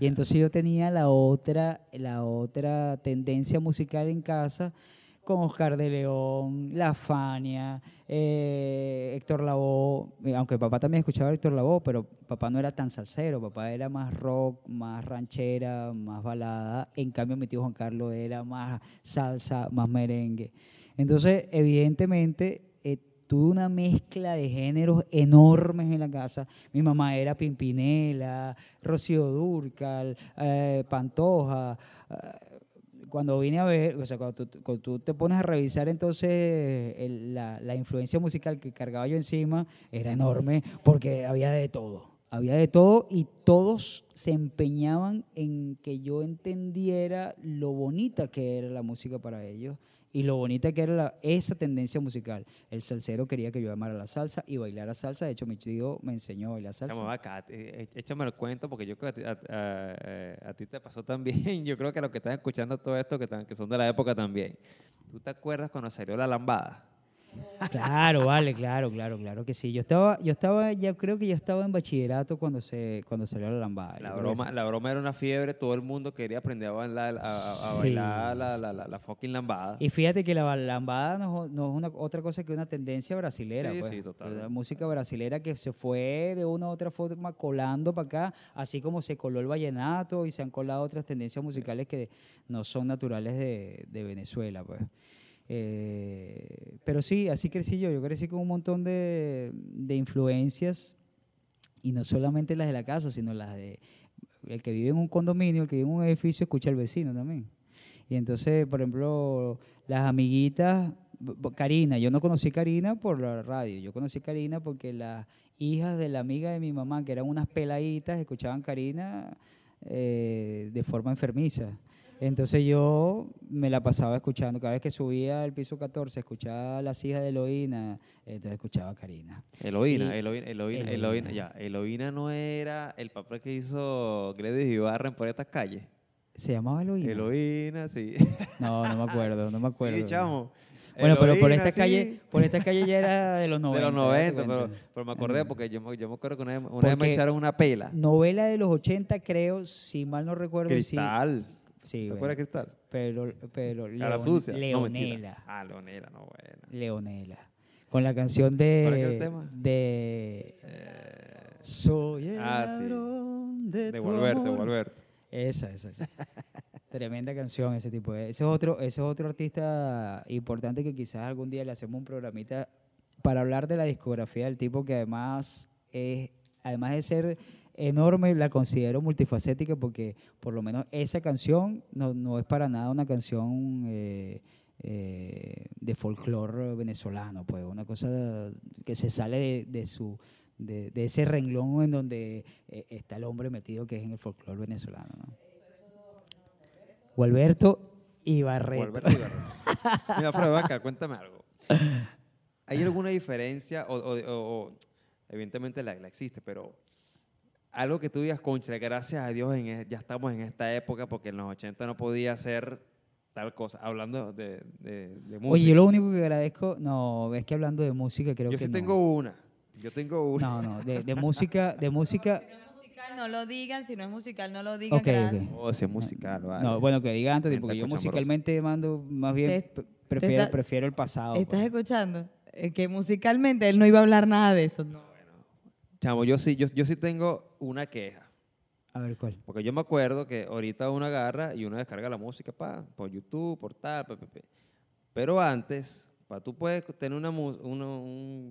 y entonces yo tenía la otra, la otra tendencia musical en casa con Oscar de León, La Fania, eh, Héctor Lavoe, eh, aunque papá también escuchaba a Héctor Lavoe, pero papá no era tan salsero, papá era más rock, más ranchera, más balada, en cambio mi tío Juan Carlos era más salsa, más merengue. Entonces, evidentemente, eh, tuve una mezcla de géneros enormes en la casa. Mi mamá era Pimpinela, Rocío Durcal, eh, Pantoja. Cuando vine a ver, o sea, cuando tú, cuando tú te pones a revisar entonces el- la, la influencia musical que cargaba yo encima era enorme porque había de todo. Había de todo y todos se empeñaban en que yo entendiera lo bonita que era la música para ellos y lo bonita que era esa tendencia musical. El salsero quería que yo amara la salsa y bailara salsa. De hecho, mi tío me enseñó a bailar salsa. Chamo, acá, eh, échame el cuento porque yo creo que a, ti- a- a- a te pasó también. Yo creo que los que están escuchando todo esto, que son de la época también. ¿Tú te acuerdas cuando salió la lambada? Claro, vale, claro, claro, claro que sí. Yo estaba, yo estaba, ya creo que yo estaba en bachillerato cuando se, cuando salió la lambada. La broma, la broma era una fiebre, todo el mundo quería aprender a bailar, a, a- a Sí, bailar la, la, la, la fucking lambada. Y fíjate que la lambada no, es- no es una, otra cosa que una tendencia brasilera. Sí, pues. total. La música brasilera que se fue de una u otra forma colando para acá, así como se coló el vallenato y se han colado otras tendencias musicales que no son naturales de, de Venezuela. Pues. Eh, pero sí, así crecí yo. Yo crecí con un montón de, de influencias y no solamente las de la casa, sino las de el que vive en un condominio, el que vive en un edificio, escucha al vecino también. Y entonces, por ejemplo, las amiguitas, Karina, yo no conocí Karina por la radio, yo conocí Karina porque las hijas de la amiga de mi mamá, que eran unas peladitas, escuchaban Karina eh, de forma enfermiza. Entonces yo me la pasaba escuchando, cada vez que subía al piso 14, escuchaba a las hijas de Eloína, entonces escuchaba a Karina. Eloína, Y- Eloína, Eloína, Eloína. Ya. Eloína no era el papel que hizo Gladys Ibarra en por estas calles. ¿Se llamaba Eloína? Eloína, sí. No, no me acuerdo, no me acuerdo. Sí, chamo. Bueno, pero por esta sí, calle, por esta calle ya era de los 90. de los date 90, pero, pero me acordé porque yo, me- yo me acuerdo que una vez, una vez me echaron una pela. Novela de los 80, creo, si mal no recuerdo. Cristal. Sí, ¿Te bueno, acuerdas de Cristal? pero, pero Leon- sucia. No. Leonela. ah, Leonela, no, bueno. Leonela. Con la canción ¿Cuál es el de. tema? de Soy el ah, sí. de, tu Devolverte, amor. devolverte. Esa, esa, esa. Tremenda canción ese tipo. de- Ese es otro, ese es otro artista importante que quizás algún día le hacemos un programita para hablar de la discografía del tipo que además es, además de ser enorme, la considero multifacética porque por lo menos esa canción no, no es para nada una canción eh, eh, de folclore venezolano, pues una cosa que se sale de, su de, ese renglón en donde eh, está el hombre metido que es en el folclore venezolano. ¿no? Gualberto y Barreto. Gualberto Ibarra. Mira, pero cuéntame algo. ¿Hay alguna diferencia? O, evidentemente la existe, pero algo que tú digas, concha, gracias a Dios en e- ya estamos en esta época porque en los 80 no podía hacer tal cosa, hablando de, de, de música. Oye, yo lo único que agradezco, no, es que hablando de música creo Yo que sí no. tengo una. Yo tengo una. No, no, de, de música, de música, Si no es musical, no lo digan. Si no es musical, no lo digan. ok, gracias. ok. Oh, si es musical, vale. No, bueno, que diga Gente porque yo musicalmente mando, más bien, Te- prefiero, está- prefiero el pasado. ¿Estás pues. escuchando? Eh, que musicalmente él no iba a hablar nada de eso. No. Chamo, yo sí, yo, yo sí tengo una queja. A ver, ¿cuál? Porque yo me acuerdo que ahorita uno agarra y uno descarga la música pa, por YouTube, por tal, pa, pa, pa. Pero antes, para tú puedes tener una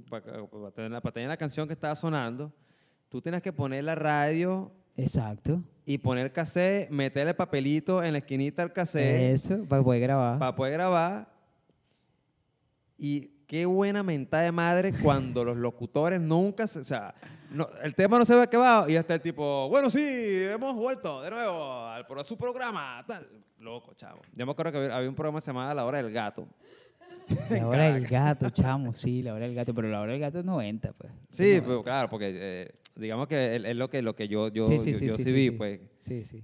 para tener, pa tener la canción que estaba sonando, tú tienes que poner la radio Exacto. y poner cassette, meterle papelito en la esquinita del cassette Eso, para poder grabar. para poder grabar. Y qué buena mentada de madre cuando los locutores nunca se. O sea, no- el tema no se ve que va y hasta el tipo, bueno, sí, hemos vuelto de nuevo al, por su programa. Tal. Loco, chavo. Yo me acuerdo que había, había un programa llamaba La Hora del Gato. La hora del gato, chamo, sí, la hora del gato, pero la hora del gato es 90, pues. Sí, Es pero 90. claro, porque eh, digamos que es lo que, lo que yo, yo, Sí, sí, yo, sí, yo sí, vi, pues. Sí, sí.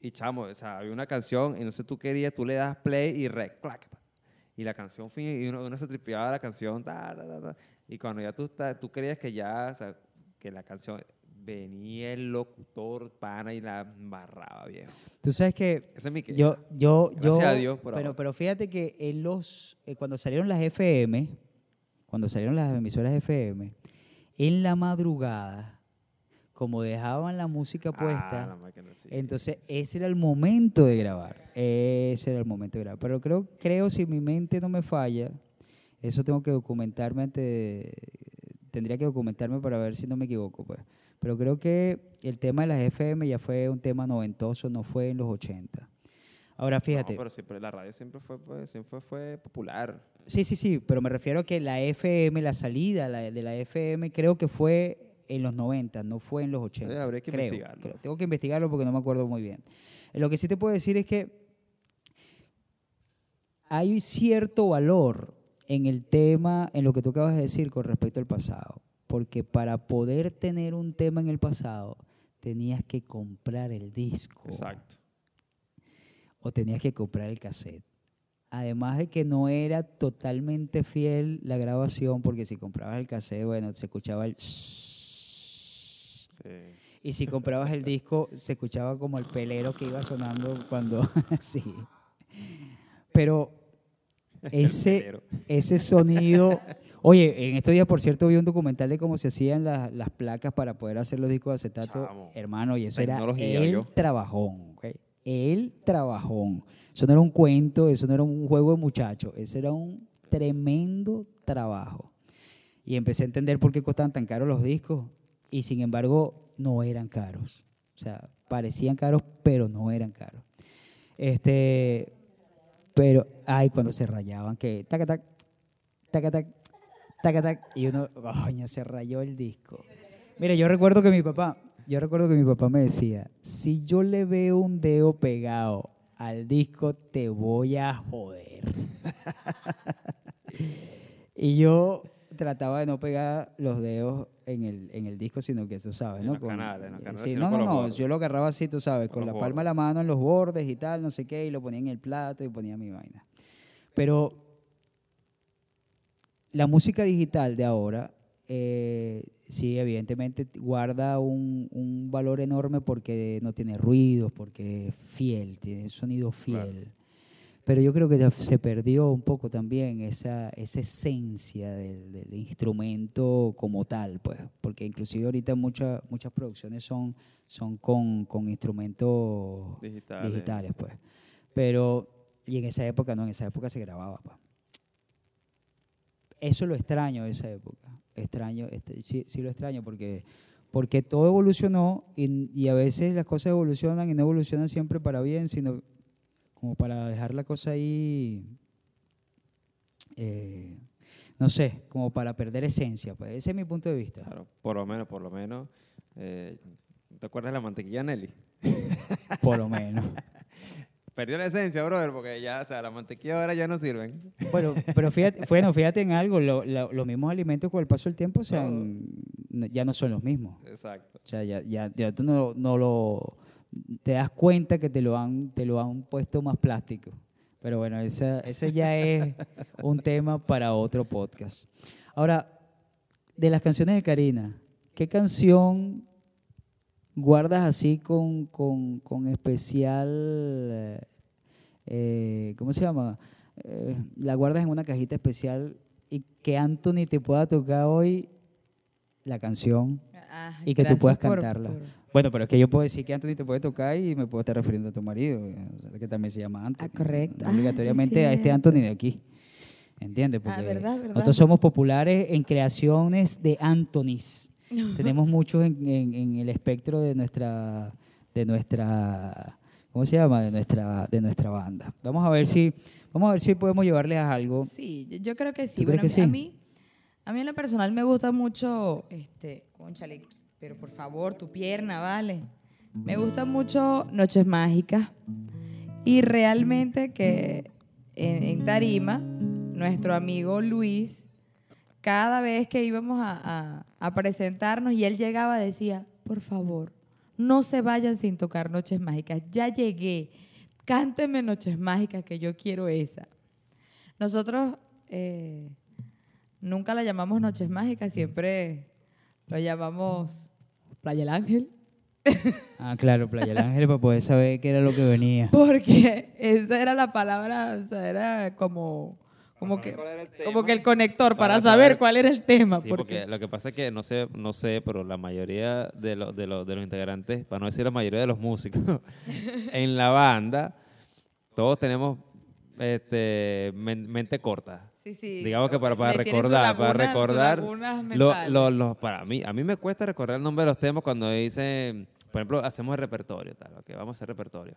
Y chamo, o sea, había una canción y no sé tú querías, tú le das play y rec, clac. Y la canción fin, y uno, uno se tripeaba la canción, ta, ta, ta, y cuando ya tú, tú creías que ya, o sea, que la canción, venía el locutor, pana, y la embarraba, viejo. Tú sabes que Ese es mi queja. yo, yo, yo, Gracias a Dios por pero, ahora. pero fíjate que en los, eh, cuando salieron las FM, cuando salieron las emisoras FM, en la madrugada, como dejaban la música Ah, puesta, la máquina, sí. entonces ese era el momento de grabar. Ese era el momento de grabar. Pero creo, creo si mi mente no me falla, eso tengo que documentarme antes, tendría que documentarme para ver si no me equivoco, pues. Pero creo que el tema de las FM ya fue un tema noventoso, no fue en los 80. Ahora fíjate, No, pero siempre, la radio siempre fue, pues, siempre fue popular. sí, sí, sí, pero me refiero a que la FM, la salida de la FM creo que fue en los 90, no fue en los 80. Eh, habría que creo, investigarlo. creo. Tengo que investigarlo porque no me acuerdo muy bien. Lo que sí te puedo decir es que hay cierto valor en el tema, en lo que tú acabas de decir con respecto al pasado. Porque para poder tener un tema en el pasado, tenías que comprar el disco Exacto. o tenías que comprar el cassette. además de que no era totalmente fiel la grabación, porque si comprabas el cassette, bueno, se escuchaba el... Sí. Y si comprabas el disco, se escuchaba como el pelero que iba sonando cuando... sí. Pero ese, ese sonido... Oye, en estos días, por cierto, vi un documental de cómo se hacían las, las placas para poder hacer los discos de acetato. Chamo. Hermano, y eso era el yo. trabajón. El trabajón. Eso no era un cuento, eso no era un juego de muchachos. Eso era un tremendo trabajo. Y empecé a entender por qué costaban tan caros los discos. Y sin embargo, no eran caros. O sea, parecían caros, pero no eran caros. Este, pero, ay, cuando se rayaban, que taca, tac, taca, tac, taca, tac, y uno, coño, se rayó el disco. Mira, yo recuerdo que mi papá, yo recuerdo que mi papá me decía, si yo le veo un dedo pegado al disco, te voy a joder. y yo trataba de no pegar los dedos en el, en el disco, sino que tú sabes, En ¿no? los canales, en los canales, sí, no, no, no, yo lo agarraba así, tú sabes, con la palma de la mano en los bordes y tal, no sé qué, y lo ponía en el plato y ponía mi vaina. Pero la música digital de ahora, eh, sí, evidentemente guarda un, un valor enorme porque no tiene ruidos, porque es fiel, tiene sonido Claro. Pero yo creo que se perdió un poco también esa, esa esencia del, del instrumento como tal, pues, porque inclusive ahorita muchas muchas producciones son, son con, con instrumentos Digitales. digitales, pues. Pero, y en esa época no, en esa época se grababa, pa. Eso lo extraño de esa época. Extraño, este, sí, sí lo extraño porque, porque todo evolucionó y, y a veces las cosas evolucionan y no evolucionan siempre para bien, sino como para dejar la cosa ahí, eh, no sé, como para perder esencia. Pues ese es mi punto de vista. Claro, por lo menos, por lo menos. eh, ¿Te acuerdas de la mantequilla Nelly? Por lo menos. Perdió la esencia, brother, porque ya, o sea, la mantequilla ahora ya no sirven. Bueno, pero fíjate, bueno, fíjate en algo, lo- lo- los mismos alimentos con el paso del tiempo se han- ya no son los mismos. Exacto. O sea, ya, ya, ya tú no, no lo te das cuenta que te lo han, te lo han puesto más plástico. Pero bueno, esa- ese ya es un tema para otro podcast. Ahora, de las canciones de Karina, ¿qué canción guardas así con, con, con especial, eh, eh, ¿cómo se llama? Eh, la guardas en una cajita especial y que Anthony te pueda tocar hoy la canción Ah, y que tú puedas por- cantarla. por- Bueno, pero es que yo puedo decir que Anthony te puede tocar y me puedo estar refiriendo a tu marido, sea, que también se llama Anthony. Ah, correcto. Ah, obligatoriamente sí, a este. Anthony de aquí. ¿Entiendes? Ah, Porque verdad, verdad. nosotros somos populares en creaciones de Anthonys. Tenemos muchos en, en- en el espectro de nuestra, de nuestra, ¿cómo se llama? De nuestra, de nuestra banda. Vamos a ver si, vamos a ver si podemos llevarles algo. Sí, yo, creo que sí. ¿Tú crees Bueno, que a, sí? mí, a mí en lo personal me gusta mucho, este, conchale, pero por favor, tu pierna, vale. Me gusta mucho Noches Mágicas. Y realmente que en, Tarima, nuestro amigo Luis, cada vez que íbamos a presentarnos y él llegaba, decía, por favor, no se vayan sin tocar Noches Mágicas. Ya llegué. Cánteme Noches Mágicas, que yo quiero esa. Nosotros eh, nunca la llamamos Noches Mágicas, siempre lo llamamos Playa del Ángel, Ah, claro, Playa del Ángel, para poder saber qué era lo que venía. porque esa era la palabra, o sea, era como, como, que, el como que el conector para, Para saber, saber- cuál era el tema. Sí, porque, porque lo que pasa es que no sé, no sé, pero la mayoría de, los de, los de los integrantes, para no decir la mayoría de los músicos, en la banda, todos tenemos este, men- mente corta. Sí, sí, Digamos que para, para recordar, para laguna- sus recordar, lo- lo- lo- para mí, a mí me cuesta recordar el nombre de los temas cuando dicen, por ejemplo, hacemos el repertorio, tal, ok, vamos a hacer repertorio.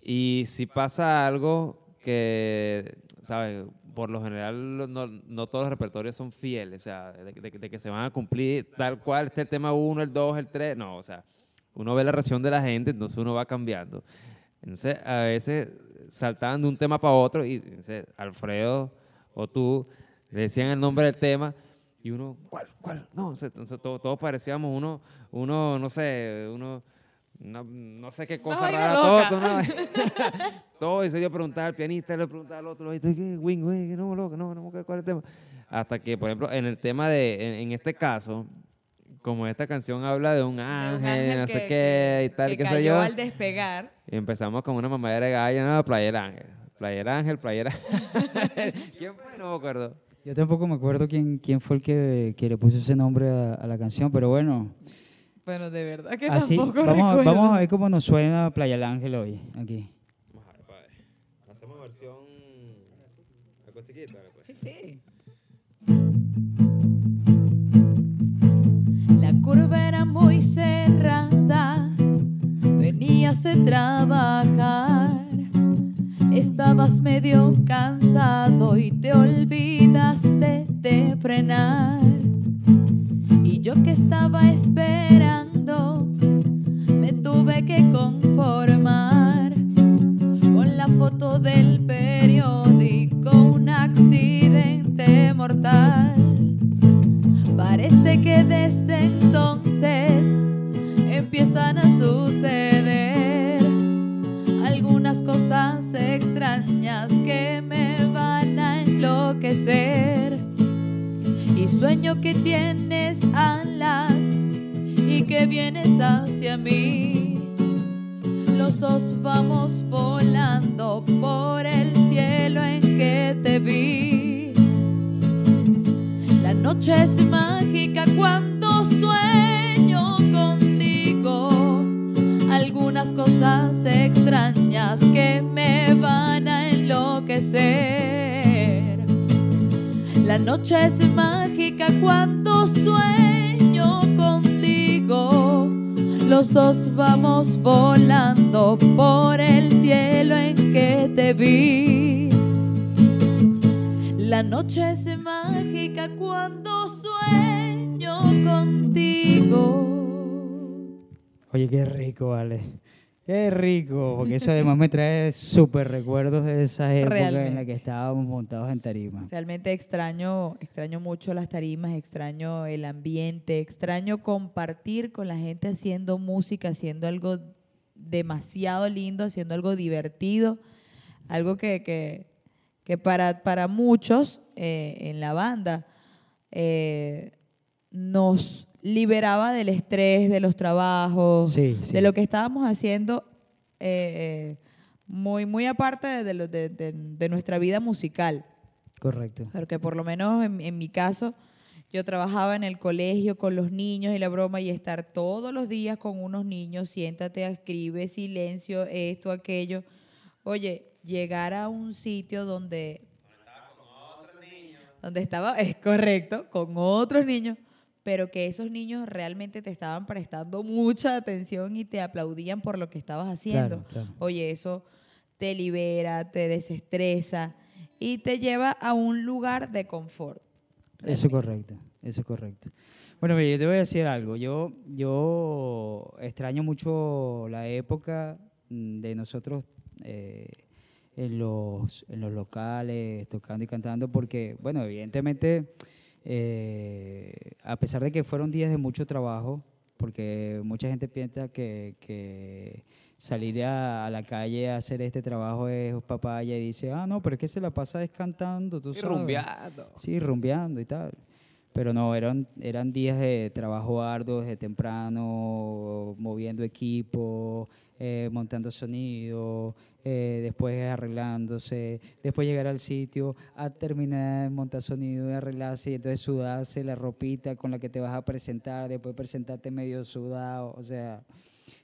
Y si pasa algo que, ¿sabes? Por lo general, no, no todos los repertorios son fieles, o sea, de, de- de que se van a cumplir tal cual, este el tema 1, el 2, el 3, no, o sea, uno ve la reacción de la gente, entonces uno va cambiando. Entonces, a veces saltaban de un tema para otro y entonces, Alfredo o tú le decían el nombre del tema y uno, ¿cuál? ¿Cuál? No, entonces todos, todos parecíamos uno, uno, no sé, uno una- no sé qué cosa vaina rara, todo, todo, vaina. todo eso yo preguntaba al pianista, le preguntaba al otro, ¿y qué? Wing, wing, no, loco, no, no, ¿cuál es el tema? Hasta que, por ejemplo, en el tema de, en, en este caso, como esta canción habla de un De un ángel, no sé qué, y tal, que qué sé yo. al despegar. Y empezamos con una mamadera de gallo, no, Player Ángel. Player Ángel, Player Ángel. ¿Quién fue? No me acuerdo. Yo tampoco me acuerdo quién, quién fue el que, que le puso ese nombre a, a la canción, pero bueno, Bueno, de verdad que así tampoco vamos, a- recuerdo. vamos a ver cómo nos suena Playa del Ángel hoy, aquí. Vamos a ver, padre. Hacemos versión acostiquita. Pues. Sí, sí. La curva era muy cerrada, venías de trabajar, estabas medio cansado y te olvidaste de frenar. Y yo que estaba esperando, me tuve que conformar con la foto del periódico, un accidente mortal. Parece que desde entonces empiezan a suceder cosas extrañas que me van a enloquecer. Y sueño que tienes alas y que vienes hacia mí. Los dos vamos volando por el cielo en que te vi. La noche es mágica cuando sueño Algunas cosas extrañas que me van a enloquecer. La noche es mágica cuando sueño contigo. Los dos vamos volando por el cielo en que te vi. La noche es mágica cuando sueño contigo. Oye, qué rico, vale. Qué rico, porque eso además me trae súper recuerdos de esa época en la Realmente. que estábamos montados en tarima. Realmente extraño, extraño mucho las tarimas, extraño el ambiente, extraño compartir con la gente haciendo música, haciendo algo demasiado lindo, haciendo algo divertido, algo que, que, que para, para muchos eh, en la banda eh, nos liberaba del estrés, de los trabajos, Sí, sí. de lo que estábamos haciendo, eh, muy, muy aparte de, de lo- de- de- de nuestra vida musical. Correcto. Porque por lo menos en, en mi caso, yo trabajaba en el colegio con los niños y la broma y estar todos los días con unos niños, siéntate, escribe, silencio, esto, aquello. Oye, llegar a un sitio donde... Donde estaba, es correcto, con otros niños, pero que esos niños realmente te estaban prestando mucha atención y te aplaudían por lo que estabas haciendo. Claro, claro. Oye, eso te libera, te desestresa y te lleva a un lugar de confort. Eso es correcto, eso es correcto. Bueno, yo te voy a decir algo. Yo, yo extraño mucho la época mm, de nosotros eh, en, los, en los locales, tocando y cantando, porque, bueno, evidentemente, eh, a pesar de que fueron días de mucho trabajo, porque mucha gente piensa que, que salir a, a la calle a hacer este trabajo es papaya y dice, ah, no, pero es que se la pasa es cantando, tú Y sabes. rumbeando. Sí, rumbeando y tal. Pero no, eran, eran días de trabajo arduo desde temprano, moviendo equipo, eh, montando sonido, eh, después arreglándose, después llegar al sitio, a terminar de montar sonido y arreglarse, y entonces sudarse la ropita con la que te vas a presentar, después presentarte medio sudado, o sea,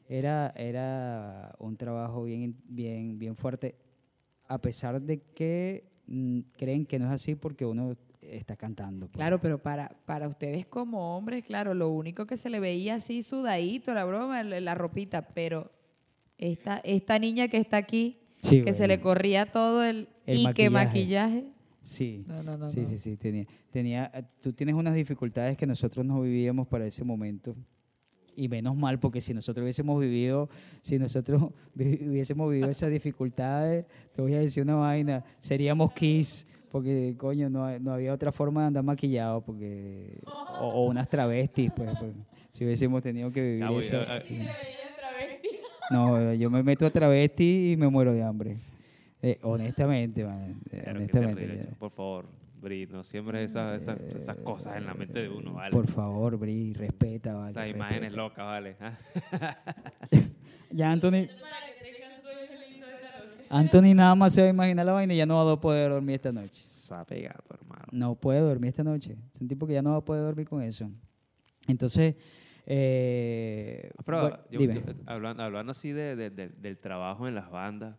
era, era un trabajo bien, bien, bien fuerte, a pesar de que mm, creen que no es así porque uno está cantando. pues. Claro, pero para, para ustedes como hombres, claro, lo único que se le veía así sudadito, la broma, la, ropita, pero esta, esta niña que está aquí, Sí, que se le corría todo el, El y que maquillaje. Sí. No, no, no. sí, no. sí, sí, tenía, tenía, eh, tú tienes unas dificultades que nosotros no vivíamos para ese momento. Y menos mal, porque si nosotros hubiésemos vivido, si nosotros hubiésemos vivido esas dificultades, te voy a decir una vaina, seríamos Kiss, porque coño, no, no había otra forma de andar maquillado, porque, o, o unas travestis, pues, pues, si hubiésemos tenido que vivir Chavo, eso. yo- No, yo me meto a travesti y me muero de hambre. Eh, honestamente, man, eh, honestamente. terrible. Por favor, Bri, no siempre esas, esas, esas cosas en la mente de uno, ¿vale? Por favor, Bri, respeta, vale. Esas imágenes locas, ¿vale? Ah, Ya Anthony. Anthony nada más se va a imaginar la vaina y ya no va a poder dormir esta noche. Gato, hermano. No puede dormir esta noche. Es un tipo que ya no va a poder dormir con eso. Entonces, eh, Pero bueno, yo- dime. yo- hablando, hablando así de, de- de- del trabajo en las bandas,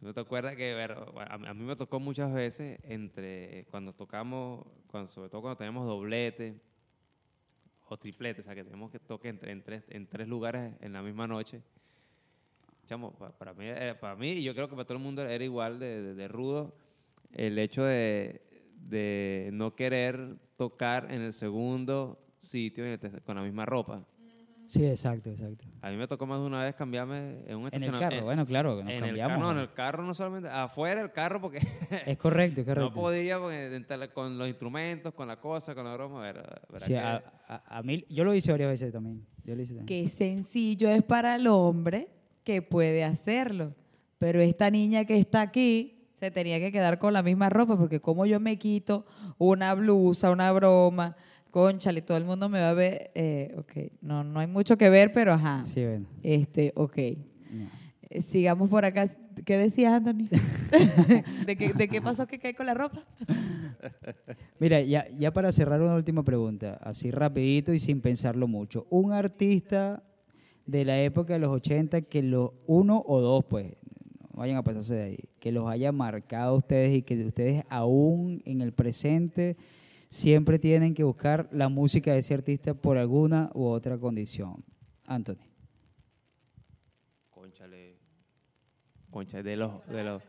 ¿no te acuerdas que a, mí me tocó muchas veces entre cuando tocamos, cuando, sobre todo cuando tenemos doblete o triplete, o sea que tenemos que tocar en, en tres, en tres lugares en la misma noche? Chamo, pa- para, mí, eh, para mí, y yo creo que para todo el mundo era igual de rudo, el hecho de, de no querer tocar en el segundo sitio en el tercer- con la misma ropa. Sí, exacto, exacto. A mí me tocó más de una vez cambiarme en un En el carro, en- bueno, claro, nos en el cambiamos. carro, no, en el carro no solamente, afuera del carro porque Es correcto, es correcto. no podía con, el- los instrumentos, con la cosa, con la broma. Verdad Sí, que- a, a- a mí, yo lo hice varias veces también. Yo lo hice también. Qué sencillo es para el hombre que puede hacerlo. Pero esta niña que está aquí se tenía que quedar con la misma ropa, porque como yo me quito una blusa, una broma, conchale, todo el mundo me va a ver, eh, ok, no, no hay mucho que ver, pero ajá, Sí, bueno. este, ok. no. Eh, Sigamos por acá. ¿Qué decías, Anthony? ¿De, qué, ¿De qué pasó que cae con la ropa? Mira, ya, ya para cerrar una última pregunta, así rapidito y sin pensarlo mucho. Un artista de la época de los 80 que los uno o dos, pues, no vayan a pasarse de ahí, que los haya marcado a ustedes y que ustedes aún en el presente siempre tienen que buscar la música de ese artista por alguna u otra condición. Anthony. Conchale. Conchale, de los, de los,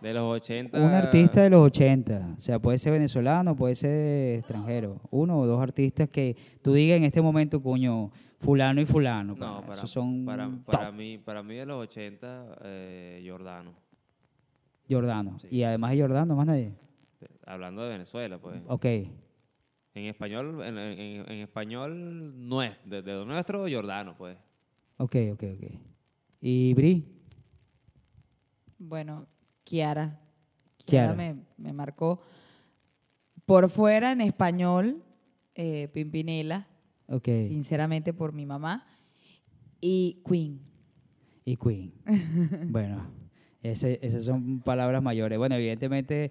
de los 80. Un artista de los 80, o sea, puede ser venezolano, puede ser extranjero. Uno o dos artistas que tú digas en este momento, coño, fulano y fulano. No, para, esos son para, top. para mí, para mí de los 80, eh, Jordano. Jordano. Sí, y además de Jordano, más nadie. Hablando de Venezuela, pues. Ok, En español, en, en- en español no es, de, de lo nuestro, Jordano, pues. ok, ok, ok. ¿Y Bri? Bueno, Kiara. Kiara. Kiara me, me marcó. Por fuera, en español, eh, Pimpinela, Ok. sinceramente por mi mamá. Y Queen. Y Queen. bueno, ese- esas son palabras mayores. Bueno, evidentemente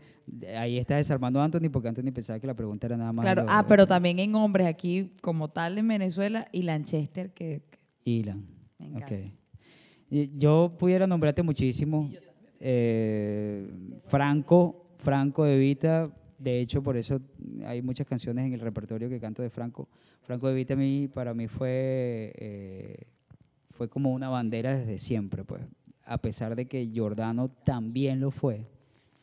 ahí está desarmando a Anthony porque Anthony pensaba que la pregunta era nada más. Claro, ah, pero también en hombres aquí, como tal en Venezuela, y Lanchester, que, Ilan. me encanta. Ok. Y Yo pudiera nombrarte muchísimo. Eh, Franco, Franco de Vita. De hecho, por eso hay muchas canciones en el repertorio que canto de Franco. Franco de Vita a mí, para mí fue, eh, fue como una bandera desde siempre, pues. A pesar de que Giordano también lo fue.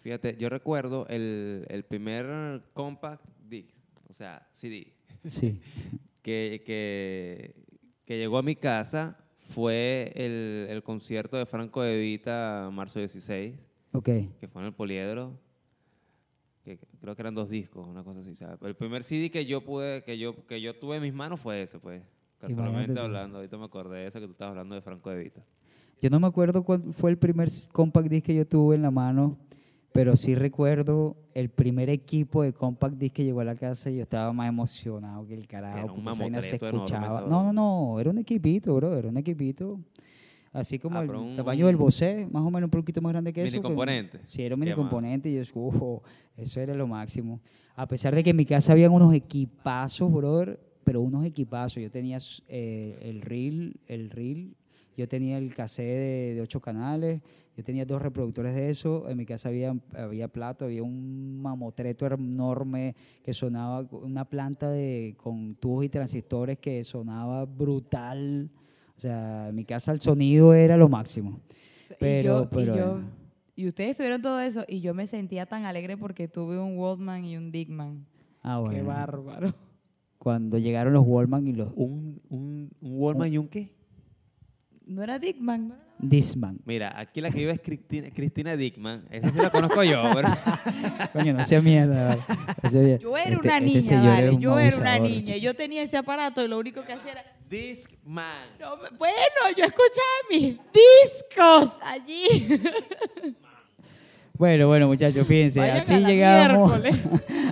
Fíjate, yo recuerdo el, el primer compact disc, o sea, CD, Sí. que, que, que llegó a mi casa fue el, el concierto de Franco de Vita, marzo 16, Ok. que fue en el Poliedro, que creo que eran dos discos, una cosa así. ¿sabes? El primer CD que yo pude, que yo, que yo tuve en mis manos fue ese, pues. Casualmente hablando, ahorita me acordé de eso que tú estabas hablando de Franco de Vita. Yo no me acuerdo cuál fue el primer compact disc que yo tuve en la mano, pero sí recuerdo el primer equipo de compact disc que llegó a la casa y yo estaba más emocionado que el carajo. Era se escuchaba. No, no, no, era un equipito, bro, era un equipito. Así como Ah, el un- tamaño del Bosé, más o menos un poquito más grande que eso. Mini que- componente. Sí, era un mini componente y yo, "Uf, eso era lo máximo. A pesar de que en mi casa habían unos equipazos, brother, pero unos equipazos. Yo tenía eh, el reel, el reel, yo tenía el cassette de, de ocho canales, yo tenía dos reproductores de eso. En mi casa había, había plato, había un mamotreto enorme que sonaba, una planta de, con tubos y transistores que sonaba brutal. O sea, en mi casa el sonido era lo máximo. Pero, y, yo, pero, y, yo- y ustedes tuvieron todo eso y yo me sentía tan alegre porque tuve un Walkman y un Digman. ah, bueno. Qué bárbaro. cuando llegaron los Wallman y los ¿Un, un, un Wallman y un qué? No era Digman, ¿no? Disman. Mira, aquí la que vive es Cristina, Cristina Dickman. Esa sí la conozco yo, pero Coño, no sea mierda. vale. No sea mierda. Yo era Este- una este niña, señor vale. un Yo era una niña. chico. Yo tenía ese aparato y lo único que hacía era Discman. No, bueno, yo escuchaba mis discos allí. Bueno, bueno, muchachos, fíjense, Vayan así llegamos, miércoles.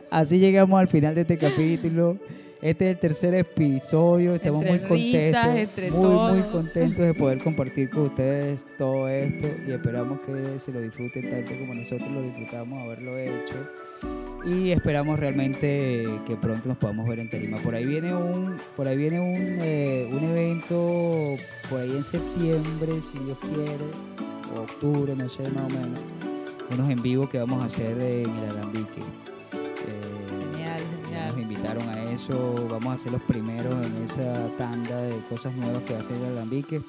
así llegamos al final de este capítulo. Este es el tercer episodio, estamos Entre muy contentos, risas, entre muy, muy contentos de poder compartir con ustedes todo esto y esperamos que se lo disfruten tanto como nosotros lo disfrutamos haberlo hecho y esperamos realmente que pronto nos podamos ver en Tarima. Por ahí viene un, por ahí viene un, eh, un evento por ahí en septiembre, si Dios quiere, o octubre, no sé más o menos, unos en vivo que vamos a hacer en el Alambique. Invitaron a eso, vamos a ser los primeros en esa tanda de cosas nuevas que va a hacer el Alambique.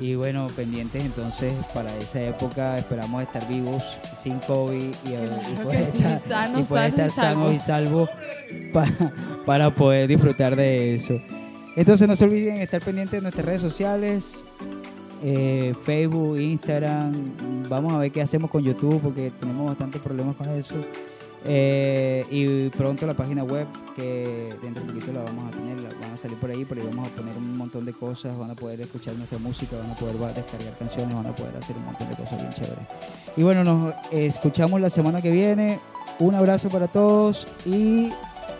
Y bueno, pendientes entonces para esa época esperamos estar vivos sin COVID y, eh, y Claro poder que sí, estar, sanos, y poder sanos y estar sanos y salvos para, para poder disfrutar de eso. Entonces no se olviden estar pendientes de nuestras redes sociales, eh, Facebook, Instagram. Vamos a ver qué hacemos con YouTube porque tenemos bastantes problemas con eso. Eh, y pronto la página web que dentro de poquito la vamos a tener, la- van a salir por ahí, por ahí vamos a poner un montón de cosas, van a poder escuchar nuestra música, van a poder descargar canciones, van a poder hacer un montón de cosas bien chéveres. Y bueno, nos escuchamos la semana que viene. Un abrazo para todos y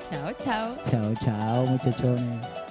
Chao, chao. chao, chao muchachones.